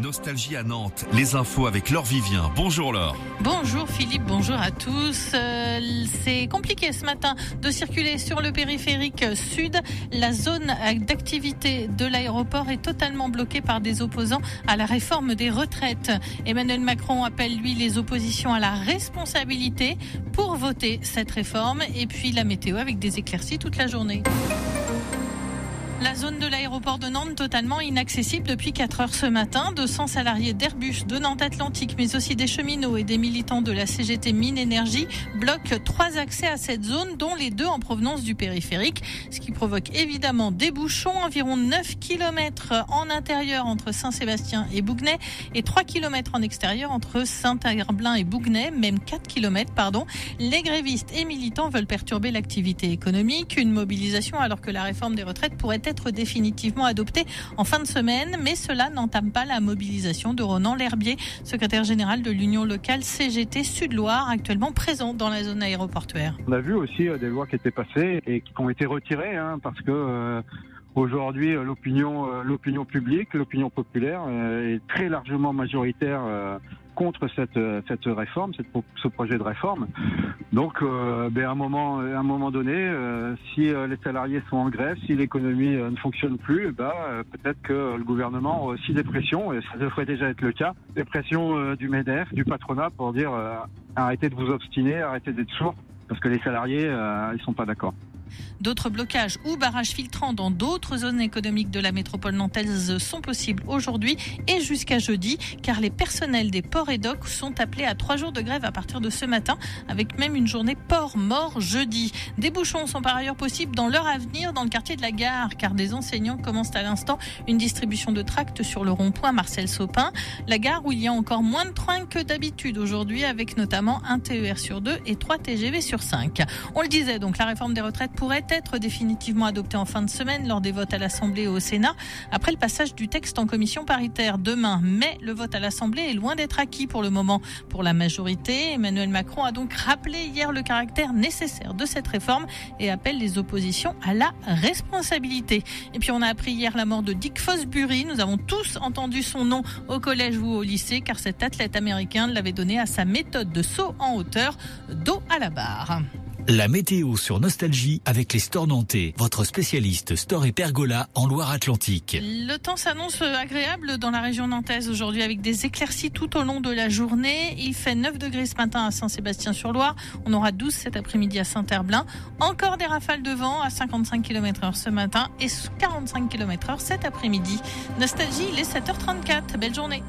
Nostalgie à Nantes, les infos avec Laure Vivien. Bonjour Laure. Bonjour Philippe, bonjour à tous. Euh, c'est compliqué ce matin de circuler sur le périphérique sud. La zone d'activité de l'aéroport est totalement bloquée par des opposants à la réforme des retraites. Emmanuel Macron appelle lui les oppositions à la responsabilité pour voter cette réforme et puis la météo avec des éclaircies toute la journée. La zone de l'aéroport de Nantes totalement inaccessible depuis 4 heures ce matin. 200 salariés d'Airbus, de Nantes Atlantique, mais aussi des cheminots et des militants de la CGT Mine Énergie bloquent trois accès à cette zone, dont les deux en provenance du périphérique, ce qui provoque évidemment des bouchons, environ 9 km en intérieur entre Saint-Sébastien et Bougnay et 3 km en extérieur entre Saint-Herblain et Bougnay, même 4 km, pardon. Les grévistes et militants veulent perturber l'activité économique, une mobilisation alors que la réforme des retraites pourrait être définitivement adopté en fin de semaine, mais cela n'entame pas la mobilisation de Ronan L'Herbier, secrétaire général de l'Union locale CGT Sud-Loire, actuellement présent dans la zone aéroportuaire. On a vu aussi euh, des lois qui étaient passées et qui ont été retirées hein, parce que euh, aujourd'hui l'opinion l'opinion publique, l'opinion populaire est très largement majoritaire contre cette, cette réforme, ce projet de réforme. Donc, euh, ben à un moment, à un moment donné, euh, si euh, les salariés sont en grève, si l'économie ne fonctionne plus, ben, peut-être que le gouvernement a aussi des pressions, et ça devrait déjà être le cas, des pressions du Medef, du patronat pour dire arrêtez de vous obstiner, arrêtez d'être sourds, parce que les salariés, ils sont pas d'accord. D'autres blocages ou barrages filtrants dans d'autres zones économiques de la métropole nantaise sont possibles aujourd'hui et jusqu'à jeudi, car les personnels des ports et docks sont appelés à trois jours de grève à partir de ce matin, avec même une journée port mort jeudi. Des bouchons sont par ailleurs possibles dans l'heure à venir dans le quartier de la gare, car des enseignants commencent à l'instant une distribution de tracts sur le rond-point Marcel Sopin, la gare où il y a encore moins de trains que d'habitude aujourd'hui, avec notamment un TER sur deux et trois TGV sur cinq. On le disait donc, la réforme des retraites pourrait être définitivement adopté en fin de semaine lors des votes à l'Assemblée et au Sénat après le passage du texte en commission paritaire demain. Mais le vote à l'Assemblée est loin d'être acquis pour le moment pour la majorité. Emmanuel Macron a donc rappelé hier le caractère nécessaire de cette réforme et appelle les oppositions à la responsabilité. Et puis on a appris hier la mort de Dick Fosbury. Nous avons tous entendu son nom au collège ou au lycée car cet athlète américain l'avait donné à sa méthode de saut en hauteur, dos à la barre. La météo sur Nostalgie avec les stores nantais, votre spécialiste store et pergola en Loire-Atlantique. Le temps s'annonce agréable dans la région nantaise aujourd'hui avec des éclaircies tout au long de la journée. Il fait 9 degrés ce matin à Saint-Sébastien-sur-Loire. On aura 12 cet après-midi à Saint-Herblain. Encore des rafales de vent à 55 km heure ce matin et 45 km heure cet après-midi. Nostalgie, il est 7h34. Belle journée.